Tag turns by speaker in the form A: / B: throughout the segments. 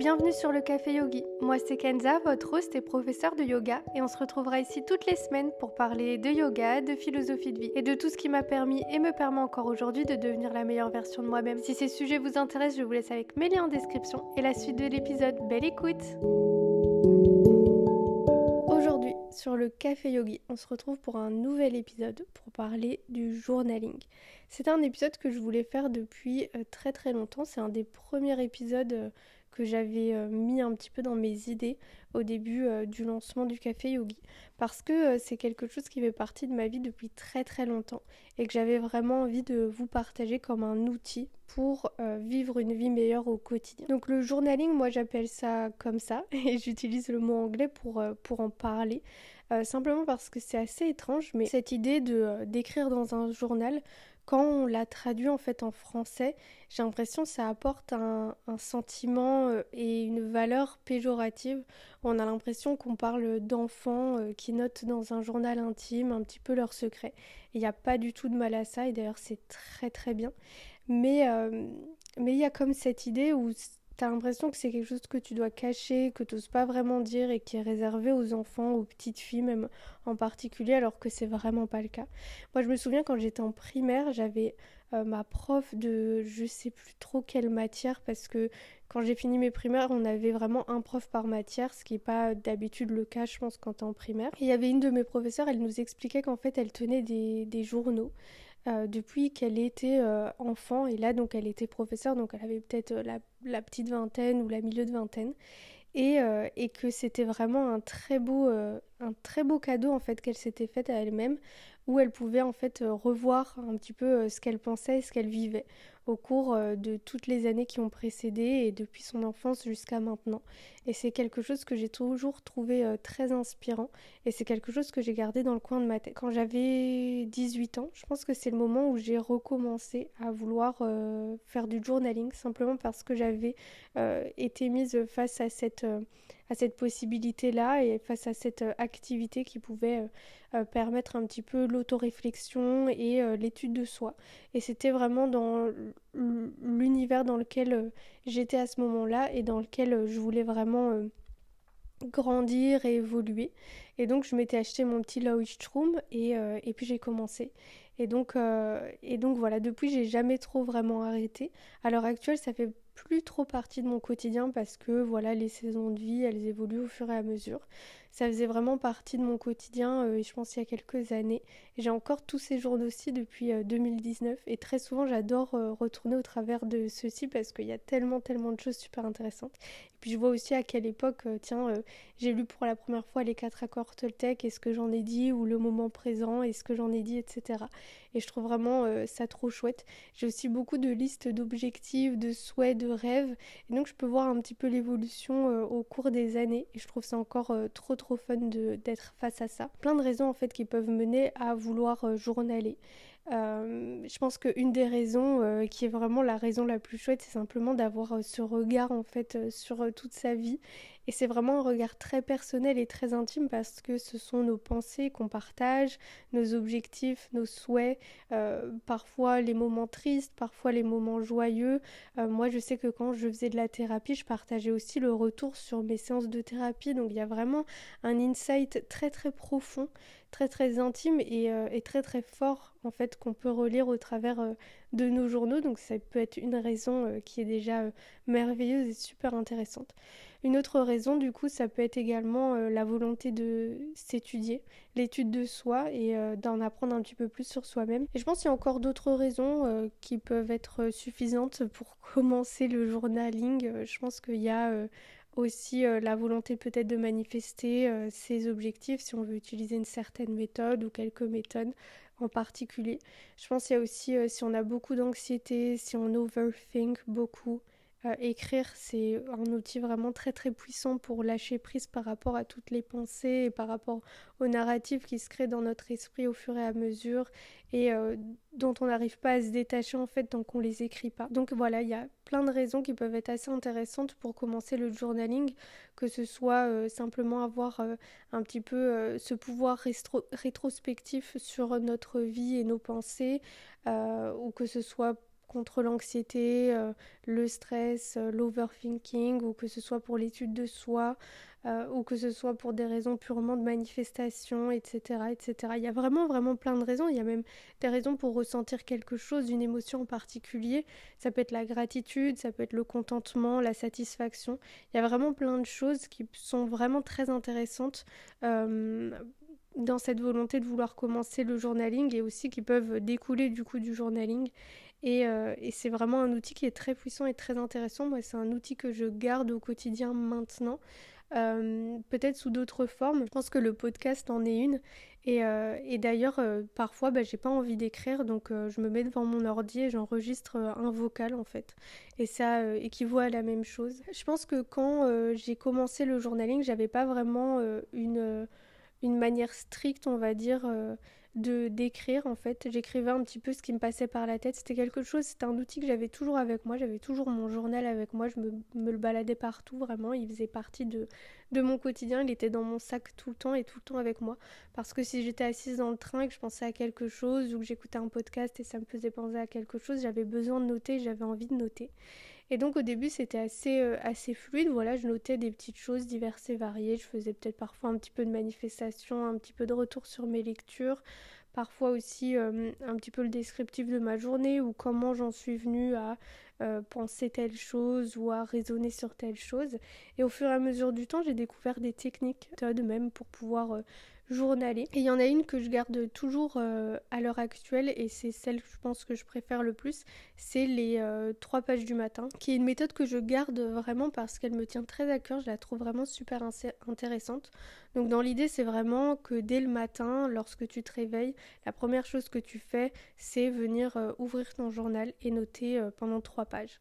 A: bienvenue sur le Café Yogi. Moi c'est Kenza, votre host et professeur de yoga et on se retrouvera ici toutes les semaines pour parler de yoga, de philosophie de vie et de tout ce qui m'a permis et me permet encore aujourd'hui de devenir la meilleure version de moi-même. Si ces sujets vous intéressent, je vous laisse avec mes liens en description et la suite de l'épisode. Belle écoute Aujourd'hui sur le Café Yogi, on se retrouve pour un nouvel épisode pour parler du journaling. C'est un épisode que je voulais faire depuis euh, très très longtemps, c'est un des premiers épisodes euh, que j'avais euh, mis un petit peu dans mes idées au début euh, du lancement du café yogi parce que euh, c'est quelque chose qui fait partie de ma vie depuis très très longtemps et que j'avais vraiment envie de vous partager comme un outil pour vivre une vie meilleure au quotidien. Donc le journaling, moi j'appelle ça comme ça et j'utilise le mot anglais pour, pour en parler. Simplement parce que c'est assez étrange, mais cette idée de d'écrire dans un journal, quand on l'a traduit en fait en français, j'ai l'impression que ça apporte un, sentiment euh, et une valeur péjorative. On a l'impression qu'on parle d'enfants euh, qui notent dans un journal intime un petit peu leurs secrets. Il n'y a pas du tout de mal à ça et d'ailleurs c'est très très bien. Mais euh, mais il y a comme cette idée où t'as l'impression que c'est quelque chose que tu dois cacher, que tu n'oses pas vraiment dire et qui est réservé aux enfants, aux petites filles même en particulier, alors que c'est vraiment pas le cas. Moi je me souviens quand j'étais en primaire, j'avais euh, ma prof de je sais plus trop quelle matière parce que quand j'ai fini mes primaires, on avait vraiment un prof par matière, ce qui n'est pas d'habitude le cas, je pense, quand tu es en primaire. il y avait une de mes professeurs, elle nous expliquait qu'en fait, elle tenait des journaux. Euh, depuis qu'elle était euh, enfant et là donc elle était professeure donc elle avait peut-être euh, la, petite vingtaine ou la milieu de vingtaine. Et, que c'était vraiment un très beau un très beau cadeau en fait qu'elle s'était fait à elle-même où elle pouvait en fait revoir un petit peu ce qu'elle pensait ce qu'elle vivait au cours euh, de toutes les années qui ont précédé et depuis son enfance jusqu'à maintenant. Et c'est quelque chose que j'ai toujours trouvé euh, très inspirant et c'est quelque chose que j'ai gardé dans le coin de ma tête. Quand j'avais 18 ans, je pense que c'est le moment où j'ai recommencé à vouloir euh, faire du journaling simplement parce que j'avais été mise face à cette à cette possibilité-là et face à cette euh, activité qui pouvait euh, euh, permettre un petit peu l'autoréflexion et l'étude de soi. Et c'était vraiment dans l'univers dans lequel j'étais à ce moment-là et dans lequel je voulais vraiment grandir et évoluer. Et donc je m'étais acheté mon petit Leuchtturm et, et puis j'ai commencé. Et donc, et donc voilà, depuis j'ai jamais trop vraiment arrêté. À l'heure actuelle, ça fait plus trop partie de mon quotidien parce que voilà, les saisons de vie, elles évoluent au fur et à mesure. Ça faisait vraiment partie de mon quotidien, euh, je pense, il y a quelques années. J'ai encore tous ces jours aussi depuis 2019 euh, et très souvent j'adore euh, retourner au travers de ceux-ci parce qu'il y a tellement, tellement de choses super intéressantes. Et puis je vois aussi à quelle époque, tiens, j'ai lu pour la première fois les quatre accords Toltec et ce que j'en ai dit, ou le moment présent et ce que j'en ai dit, etc. Et je trouve vraiment ça trop chouette. J'ai aussi beaucoup de listes d'objectifs, de souhaits, de rêves. Et donc je peux voir un petit peu l'évolution au cours des années. Et je trouve ça encore trop trop fun d'être face à ça. Plein de raisons en fait qui peuvent mener à vouloir euh, journaler. Euh, je pense qu'une des raisons euh, qui est vraiment la raison la plus chouette, c'est simplement d'avoir ce regard en fait sur toute sa vie et c'est vraiment un regard très personnel et très intime parce que ce sont nos pensées qu'on partage, nos objectifs, nos souhaits, euh, parfois les moments tristes, parfois les moments joyeux. Euh, moi, je sais que quand je faisais de la thérapie, je partageais aussi le retour sur mes séances de thérapie. Donc il y a vraiment un insight très très profond, très très intime et, euh, très très fort en fait qu'on peut relire au travers de nos journaux. Donc ça peut être une raison qui est déjà merveilleuse et super intéressante. Une autre raison, du coup, ça peut être également euh, la volonté de s'étudier, l'étude de soi et euh, d'en apprendre un petit peu plus sur soi-même. Et je pense qu'il y a encore d'autres raisons euh, qui peuvent être suffisantes pour commencer le journaling. je pense qu'il y a aussi la volonté peut-être de manifester ses objectifs si on veut utiliser une certaine méthode ou quelques méthodes en particulier. Je pense qu'il y a aussi si on a beaucoup d'anxiété, si on overthink beaucoup, euh, écrire, c'est un outil vraiment très très puissant pour lâcher prise par rapport à toutes les pensées et par rapport aux narratifs qui se créent dans notre esprit au fur et à mesure et euh, dont on n'arrive pas à se détacher en fait tant qu'on les écrit pas. Donc voilà, il y a plein de raisons qui peuvent être assez intéressantes pour commencer le journaling, que ce soit euh, simplement avoir un petit peu ce pouvoir rétrospectif sur notre vie et nos pensées, ou que ce soit contre l'anxiété, le stress, l'overthinking, ou que ce soit pour l'étude de soi, ou que ce soit pour des raisons purement de manifestation, etc., etc. Il y a vraiment, vraiment plein de raisons. Il y a même des raisons pour ressentir quelque chose, une émotion en particulier. Ça peut être la gratitude, ça peut être le contentement, la satisfaction. Il y a vraiment plein de choses qui sont vraiment très intéressantes dans cette volonté de vouloir commencer le journaling et aussi qui peuvent découler du coup du journaling. Et, euh, et c'est vraiment un outil qui est très puissant et très intéressant. Moi, c'est un outil que je garde au quotidien maintenant. Euh, peut-être sous d'autres formes. Je pense que le podcast en est une. Et, euh, d'ailleurs, parfois, bah, j'ai pas envie d'écrire, donc je me mets devant mon ordi et j'enregistre un vocal en fait. Et ça équivaut à la même chose. Je pense que quand j'ai commencé le journaling, j'avais pas vraiment une une manière stricte, on va dire, de d'écrire en fait. J'écrivais un petit peu ce qui me passait par la tête. C'était quelque chose, c'était un outil que j'avais toujours avec moi. J'avais toujours mon journal avec moi. Je me, le baladais partout vraiment. Il faisait partie de, de mon quotidien. Il était dans mon sac tout le temps et tout le temps avec moi. Parce que si j'étais assise dans le train et que je pensais à quelque chose ou que j'écoutais un podcast et ça me faisait penser à quelque chose, j'avais besoin de noter, j'avais envie de noter. Et donc au début c'était assez, euh, assez fluide, voilà, je notais des petites choses diverses et variées, je faisais peut-être parfois un petit peu de manifestation, un petit peu de retour sur mes lectures, parfois aussi euh, un petit peu le descriptif de ma journée ou comment j'en suis venue à euh, penser telle chose ou à raisonner sur telle chose. Et au fur et à mesure du temps j'ai découvert des techniques, de même pour pouvoir journaler. Et il y en a une que je garde toujours euh, à l'heure actuelle et c'est celle que je pense que je préfère le plus, c'est les euh, trois pages du matin, qui est une méthode que je garde vraiment parce qu'elle me tient très à cœur, je la trouve vraiment super intéressante. Donc dans l'idée c'est vraiment que dès le matin, lorsque tu te réveilles, la première chose que tu fais c'est venir euh, ouvrir ton journal et noter pendant trois pages.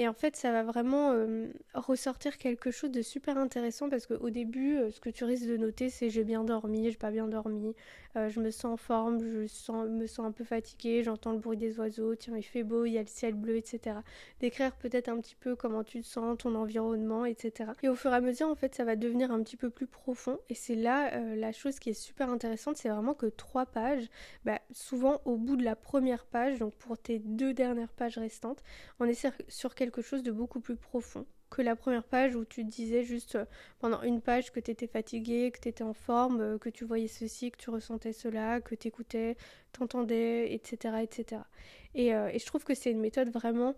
A: Et en fait, ça va vraiment euh, ressortir quelque chose de super intéressant parce qu'au début, euh, ce que tu risques de noter, c'est j'ai bien dormi, j'ai pas bien dormi, euh, je me sens en forme, je me sens un peu fatiguée, j'entends le bruit des oiseaux, tiens, il fait beau, il y a le ciel bleu, etc. D'écrire peut-être un petit peu comment tu te sens, ton environnement, etc. Et au fur et à mesure, en fait, ça va devenir un petit peu plus profond. Et c'est là la chose qui est super intéressante, c'est vraiment que trois pages, bah, souvent au bout de la première page, donc pour tes deux dernières pages restantes, on est sur quelque chose de beaucoup plus profond que la première page où tu disais juste euh, pendant une page que tu étais fatigué, que tu étais en forme, euh, que tu voyais ceci, que tu ressentais cela, que tu écoutais, t'entendais, etc., etc. Et, euh, et, je trouve que c'est une méthode vraiment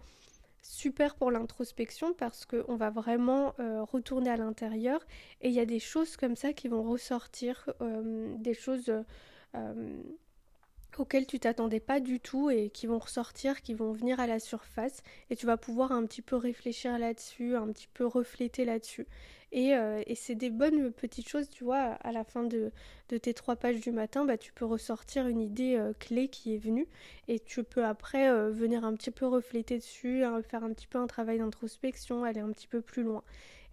A: super pour l'introspection parce qu'on va vraiment retourner à l'intérieur et il y a des choses comme ça qui vont ressortir, des choses auxquels tu t'attendais pas du tout et qui vont ressortir, qui vont venir à la surface et tu vas pouvoir un petit peu réfléchir là-dessus, un petit peu refléter là-dessus. Et, euh, et c'est des bonnes petites choses, tu vois, à la fin de, de tes trois pages du matin, bah, tu peux ressortir une idée euh, clé qui est venue et tu peux après euh, venir un petit peu refléter dessus, hein, faire un petit peu un travail d'introspection, aller un petit peu plus loin.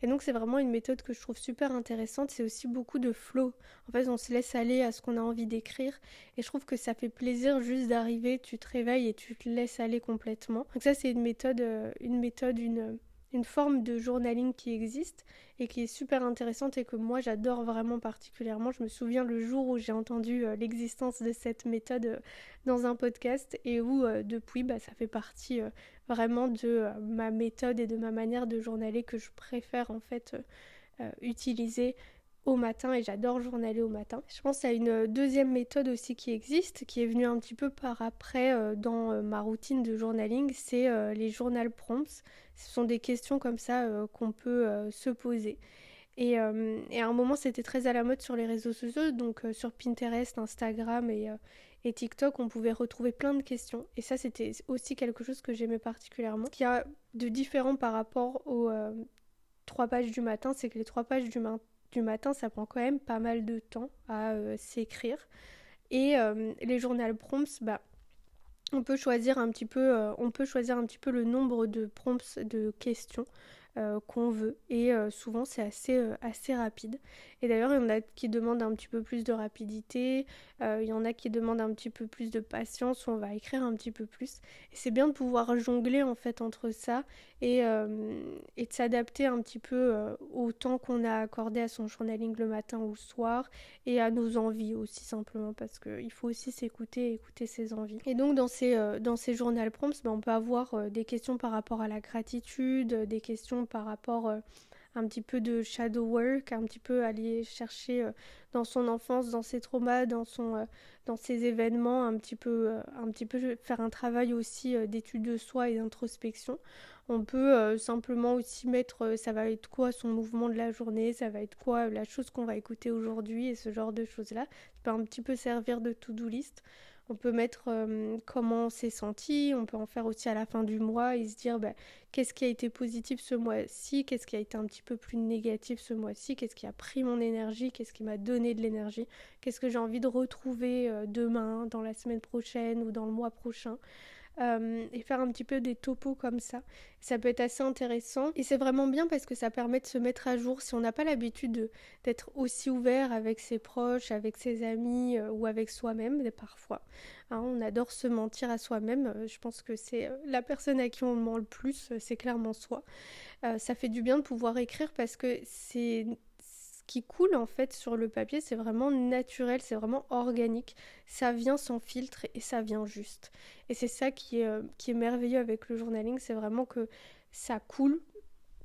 A: Et donc c'est vraiment une méthode que je trouve super intéressante. C'est aussi beaucoup de flow. En fait, on se laisse aller à ce qu'on a envie d'écrire. Et je trouve que ça fait plaisir juste d'arriver, tu te réveilles et tu te laisses aller complètement. Donc ça c'est une méthode, une méthode, une une forme de journaling qui existe et qui est super intéressante et que moi j'adore vraiment particulièrement. Je me souviens le jour où j'ai entendu euh, l'existence de cette méthode euh, dans un podcast et où depuis bah, ça fait partie vraiment de euh, ma méthode et de ma manière de journaler que je préfère en fait euh, euh, utiliser au matin et j'adore journaler au matin. Je pense à une deuxième méthode aussi qui existe, qui est venue un petit peu par après dans ma routine de journaling, c'est les journal prompts. Ce sont des questions comme ça qu'on peut se poser. Et, et, à un moment, c'était très à la mode sur les réseaux sociaux, donc sur Pinterest, Instagram et, et TikTok, on pouvait retrouver plein de questions. Et ça, c'était aussi quelque chose que j'aimais particulièrement. Ce qu'il y a de différent par rapport aux euh, trois pages du matin, c'est que les trois pages du, du, matin, ça prend quand même pas mal de temps à euh, s'écrire. Et euh, les journal prompts, bah, on peut choisir un petit peu, on peut choisir un petit peu le nombre de prompts de questions euh, qu'on veut. Et euh, souvent, c'est assez, assez rapide. Et d'ailleurs, il y en a qui demandent un petit peu plus de rapidité, il y en a qui demandent un petit peu plus de patience, où on va écrire un petit peu plus. Et c'est bien de pouvoir jongler en fait entre ça et, et de s'adapter un petit peu au temps qu'on a accordé à son journaling le matin ou le soir et à nos envies aussi simplement parce qu'il faut aussi s'écouter et écouter ses envies. Et donc dans ces, dans ces journal prompts, ben, on peut avoir des questions par rapport à la gratitude, des questions par rapport euh, un petit peu de shadow work, un petit peu aller chercher euh, dans son enfance, dans ses traumas, dans son, euh, dans ses événements, un petit peu, un petit peu faire un travail aussi d'étude de soi et d'introspection. On peut simplement aussi mettre, ça va être quoi son mouvement de la journée, ça va être quoi la chose qu'on va écouter aujourd'hui et ce genre de choses-là. Ça peut un petit peu servir de to-do list. On peut mettre euh, comment on s'est senti, on peut en faire aussi à la fin du mois et se dire bah, qu'est-ce qui a été positif ce mois-ci, qu'est-ce qui a été un petit peu plus négatif ce mois-ci, qu'est-ce qui a pris mon énergie, qu'est-ce qui m'a donné de l'énergie, qu'est-ce que j'ai envie de retrouver euh, demain, dans la semaine prochaine ou dans le mois prochain. Euh, et faire un petit peu des topos comme ça. Ça peut être assez intéressant et c'est vraiment bien parce que ça permet de se mettre à jour si on n'a pas l'habitude d'être aussi ouvert avec ses proches, avec ses amis euh, ou avec soi-même parfois. Hein, on adore se mentir à soi-même. Euh, je pense que c'est la personne à qui on ment le plus, c'est clairement soi. ça fait du bien de pouvoir écrire parce que c'est qui coule en fait sur le papier, c'est vraiment naturel, c'est vraiment organique. Ça vient sans filtre et ça vient juste. Et c'est ça qui est, euh, merveilleux avec le journaling, c'est vraiment que ça coule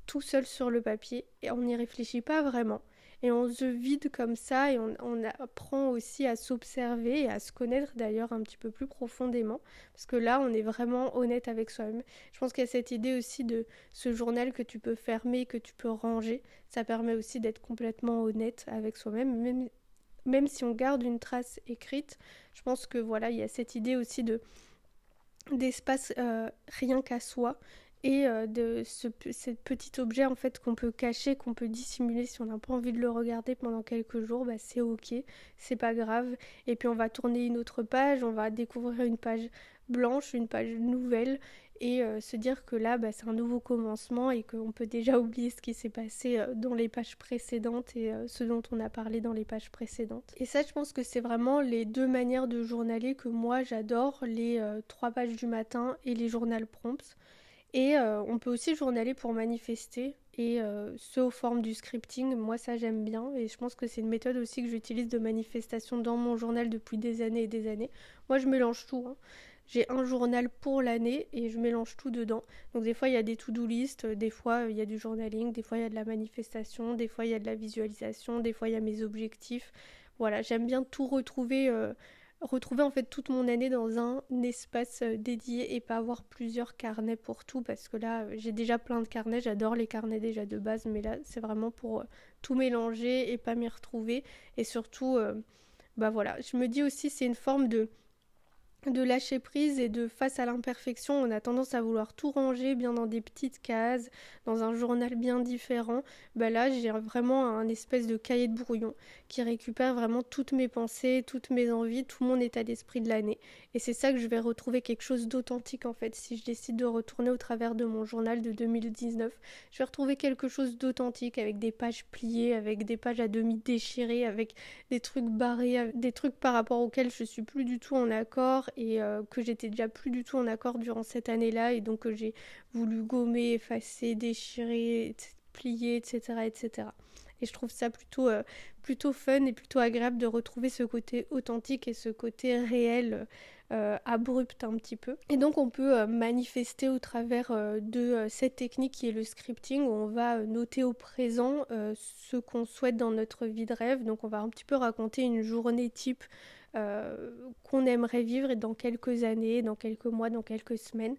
A: tout seul sur le papier et on n'y réfléchit pas vraiment et on se vide comme ça et on, apprend aussi à s'observer et à se connaître d'ailleurs un petit peu plus profondément parce que là on est vraiment honnête avec soi-même. Je pense qu'il y a cette idée aussi de ce journal que tu peux fermer, que tu peux ranger, ça permet aussi d'être complètement honnête avec soi-même même, même si on garde une trace écrite. Je pense que voilà, il y a cette idée aussi de d'espace euh, rien qu'à soi et euh, de ce, petit objet en fait qu'on peut cacher, qu'on peut dissimuler si on n'a pas envie de le regarder pendant quelques jours, bah, c'est ok, c'est pas grave. Et puis on va tourner une autre page, on va découvrir une page blanche, une page nouvelle et euh, se dire que là bah, c'est un nouveau commencement et qu'on peut déjà oublier ce qui s'est passé euh, dans les pages précédentes et ce dont on a parlé dans les pages précédentes. Et ça je pense que c'est vraiment les deux manières de journaler que moi j'adore, les trois pages du matin et les journal prompts. Et euh, on peut aussi journaler pour manifester, et euh, ce aux formes du scripting, moi ça j'aime bien, et je pense que c'est une méthode aussi que j'utilise de manifestation dans mon journal depuis des années et des années. Moi je mélange tout. Hein. J'ai un journal pour l'année et je mélange tout dedans. Donc des fois il y a des to-do list, des fois il y a du journaling, des fois il y a de la manifestation, des fois il y a de la visualisation, des fois il y a mes objectifs. Voilà, j'aime bien tout retrouver. Euh, retrouver en fait toute mon année dans un espace euh, dédié et pas avoir plusieurs carnets pour tout parce que là euh, j'ai déjà plein de carnets, j'adore les carnets déjà de base mais là c'est vraiment pour euh, tout mélanger et pas m'y retrouver. Et surtout bah voilà, je me dis aussi c'est une forme de de lâcher prise et de face à l'imperfection, on a tendance à vouloir tout ranger bien dans des petites cases, dans un journal bien différent. Bah là, j'ai vraiment un espèce de cahier de brouillon qui récupère vraiment toutes mes pensées, toutes mes envies, tout mon état d'esprit de l'année. Et c'est ça que je vais retrouver quelque chose d'authentique en fait. Si je décide de retourner au travers de mon journal de 2019, je vais retrouver quelque chose d'authentique avec des pages pliées, avec des pages à demi déchirées, avec des trucs barrés, des trucs par rapport auxquels je suis plus du tout en accord et euh, que j'étais déjà plus du tout en accord durant cette année-là et donc que j'ai voulu gommer, effacer, déchirer, plier, etc., etc. Et je trouve ça plutôt, euh, plutôt fun et plutôt agréable de retrouver ce côté authentique et ce côté réel, euh, abrupt un petit peu. Et donc on peut manifester au travers de cette technique qui est le scripting où on va noter au présent ce qu'on souhaite dans notre vie de rêve. Donc on va un petit peu raconter une journée type euh, qu'on aimerait vivre dans quelques années, dans quelques mois, dans quelques semaines,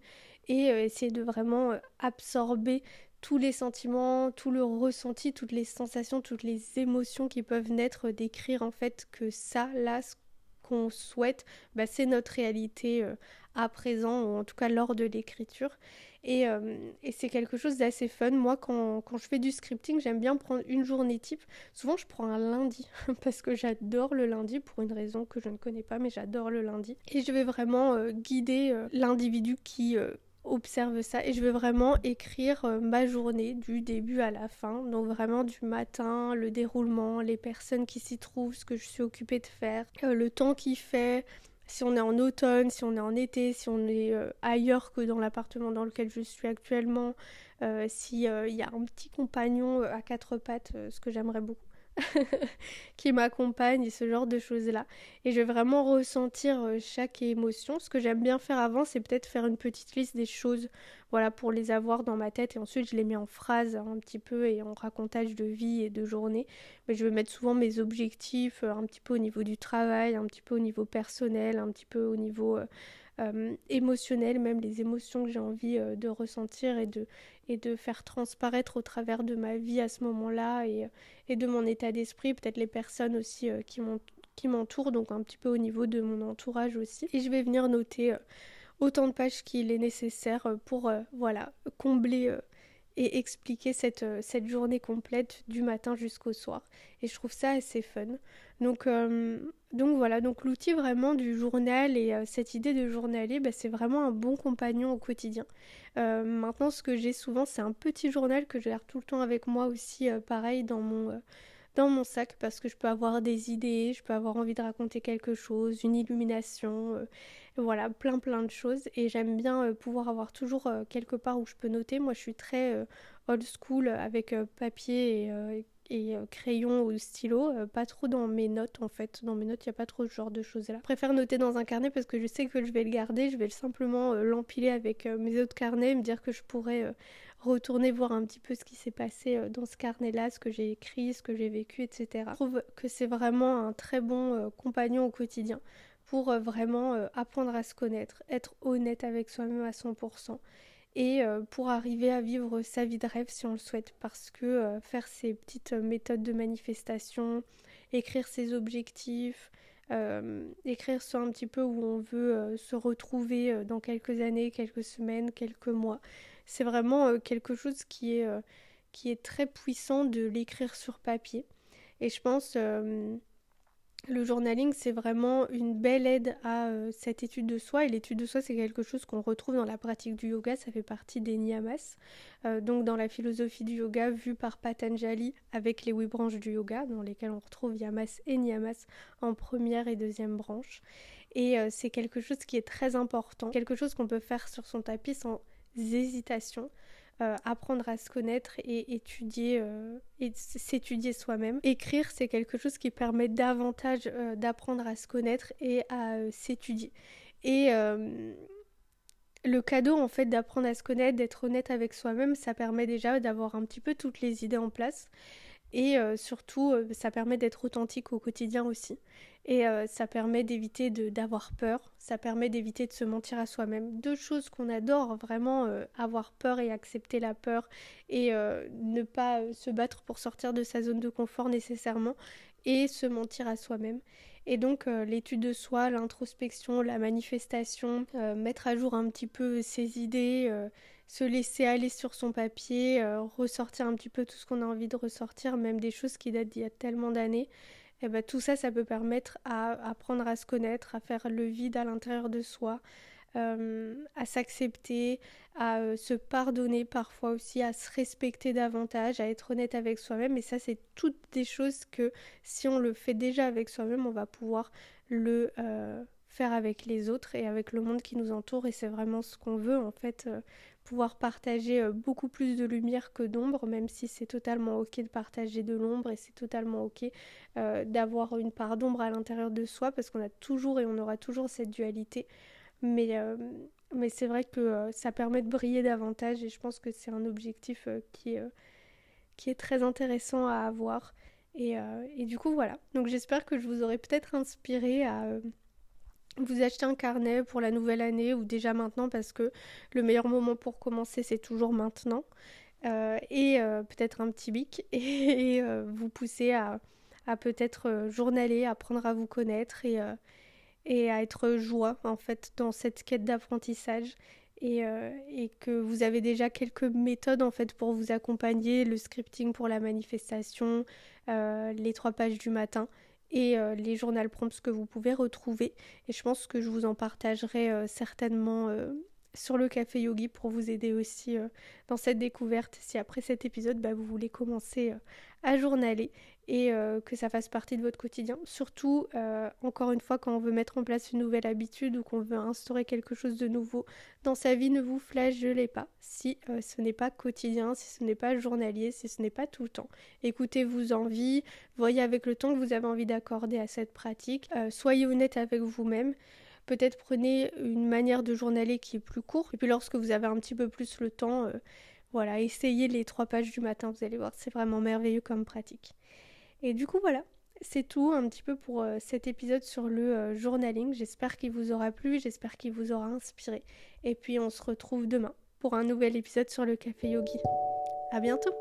A: et euh, essayer de vraiment euh, absorber tous les sentiments, tout le ressenti, toutes les sensations, toutes les émotions qui peuvent naître, d'écrire en fait que ça, là, ce qu'on souhaite, bah, c'est notre réalité à présent, ou en tout cas lors de l'écriture. Euh, et, c'est quelque chose d'assez fun. Moi, quand, je fais du scripting, j'aime bien prendre une journée type. Souvent, je prends un lundi parce que j'adore le lundi pour une raison que je ne connais pas, mais j'adore le lundi. Et je vais vraiment euh, guider euh, l'individu qui observe ça et je vais vraiment écrire ma journée du début à la fin. Donc vraiment du matin, le déroulement, les personnes qui s'y trouvent, ce que je suis occupée de faire, le temps qu'il fait, si on est en automne, si on est en été, si on est euh, ailleurs que dans l'appartement dans lequel je suis actuellement, s'il y a un petit compagnon à quatre pattes, ce que j'aimerais beaucoup. qui m'accompagne et ce genre de choses-là. Et je vais vraiment ressentir euh, chaque émotion. Ce que j'aime bien faire avant, c'est peut-être faire une petite liste des choses, voilà, pour les avoir dans ma tête et ensuite je les mets en phrases un petit peu et en racontage de vie et de journée. Mais je vais mettre souvent mes objectifs euh, un petit peu au niveau du travail, un petit peu au niveau personnel, un petit peu au niveau euh, euh, même les émotions que j'ai envie euh, de ressentir et de, faire transparaître au travers de ma vie à ce moment-là et, et de mon état d'esprit, peut-être les personnes aussi euh, qui m'entourent, donc un petit peu au niveau de mon entourage aussi. Et je vais venir noter autant de pages qu'il est nécessaire pour voilà combler et expliquer cette, euh, cette journée complète du matin jusqu'au soir. Et je trouve ça assez fun. Donc, euh, donc voilà, donc l'outil vraiment du journal et euh, cette idée de journaler, bah, c'est vraiment un bon compagnon au quotidien. maintenant, ce que j'ai souvent, c'est un petit journal que je tout le temps avec moi aussi, pareil, dans mon dans mon sac parce que je peux avoir des idées, je peux avoir envie de raconter quelque chose, une illumination, euh, voilà, plein plein de choses. Et j'aime bien euh, pouvoir avoir toujours euh, quelque part où je peux noter. Moi, je suis très old school avec papier et, et crayon ou stylo, pas trop dans mes notes en fait. Dans mes notes, il n'y a pas trop ce genre de choses-là. Je préfère noter dans un carnet parce que je sais que je vais le garder, je vais simplement l'empiler avec mes autres carnets, me dire que je pourrais retourner voir un petit peu ce qui s'est passé euh, dans ce carnet-là, ce que j'ai écrit, ce que j'ai vécu, etc. Je trouve que c'est vraiment un très bon euh, compagnon au quotidien pour euh, vraiment apprendre à se connaître, être honnête avec soi-même à 100% et pour arriver à vivre sa vie de rêve si on le souhaite parce que faire ces petites méthodes de manifestation, écrire ses objectifs, écrire sur un petit peu où on veut se retrouver dans quelques années, quelques semaines, quelques mois, c'est vraiment euh, quelque chose qui est, euh, qui est très puissant de l'écrire sur papier. Et je pense euh, le journaling, c'est vraiment une belle aide à cette étude de soi. Et l'étude de soi, c'est quelque chose qu'on retrouve dans la pratique du yoga. Ça fait partie des niyamas. donc, dans la philosophie du yoga vue par Patanjali avec les huit branches du yoga, dans lesquelles on retrouve yamas et niyamas en première et deuxième branche. Et c'est quelque chose qui est très important, quelque chose qu'on peut faire sur son tapis sans hésitations, euh, apprendre à se connaître et étudier euh, et s'étudier soi-même. Écrire, c'est quelque chose qui permet davantage euh, d'apprendre à se connaître et à s'étudier. Et le cadeau en fait d'apprendre à se connaître, d'être honnête avec soi-même, ça permet déjà d'avoir un petit peu toutes les idées en place et surtout ça permet d'être authentique au quotidien aussi. Et euh, ça permet d'éviter d'avoir peur, ça permet d'éviter de se mentir à soi-même. Deux choses qu'on adore, vraiment euh, avoir peur et accepter la peur et euh, ne pas se battre pour sortir de sa zone de confort nécessairement et se mentir à soi-même. Et donc l'étude de soi, l'introspection, la manifestation, mettre à jour un petit peu ses idées, se laisser aller sur son papier, ressortir un petit peu tout ce qu'on a envie de ressortir, même des choses qui datent d'il y a tellement d'années. Et eh ben, tout ça, ça peut permettre à apprendre à se connaître, à faire le vide à l'intérieur de soi, euh, à s'accepter, à euh, se pardonner parfois aussi, à se respecter davantage, à être honnête avec soi-même. Et ça, c'est toutes des choses que si on le fait déjà avec soi-même, on va pouvoir le euh, faire avec les autres et avec le monde qui nous entoure. Et c'est vraiment ce qu'on veut en fait pouvoir partager euh, beaucoup plus de lumière que d'ombre, même si c'est totalement ok de partager de l'ombre et c'est totalement ok euh, d'avoir une part d'ombre à l'intérieur de soi parce qu'on a toujours et on aura toujours cette dualité. Mais, euh, mais c'est vrai que ça permet de briller davantage et je pense que c'est un objectif qui, est, qui est très intéressant à avoir. Et, et du coup voilà, donc j'espère que je vous aurai peut-être inspiré à vous achetez un carnet pour la nouvelle année ou déjà maintenant parce que le meilleur moment pour commencer c'est toujours maintenant. Euh, et euh, peut-être un petit bic. Et, euh, vous pousser à, peut-être journaler, apprendre à vous connaître et, à être joie en fait dans cette quête d'apprentissage. Et, et, que vous avez déjà quelques méthodes en fait pour vous accompagner, le scripting pour la manifestation, les trois pages du matin et euh, les journal prompts que vous pouvez retrouver. Et je pense que je vous en partagerai euh, certainement euh, sur le café yogi pour vous aider aussi dans cette découverte si après cet épisode bah, vous voulez commencer à journaler et euh, que ça fasse partie de votre quotidien. Surtout, encore une fois, quand on veut mettre en place une nouvelle habitude ou qu'on veut instaurer quelque chose de nouveau dans sa vie, ne vous flagelez pas si ce n'est pas quotidien, si ce n'est pas journalier, si ce n'est pas tout le temps. Écoutez vos envies, voyez avec le temps que vous avez envie d'accorder à cette pratique, soyez honnête avec vous-même. Peut-être prenez une manière de journaler qui est plus courte. Et puis lorsque vous avez un petit peu plus le temps, euh, voilà, essayez les trois pages du matin, vous allez voir, c'est vraiment merveilleux comme pratique. Et du coup, voilà, c'est tout un petit peu pour euh, cet épisode sur le euh, journaling. J'espère qu'il vous aura plu, j'espère qu'il vous aura inspiré. Et puis on se retrouve demain pour un nouvel épisode sur le café yogi. À bientôt!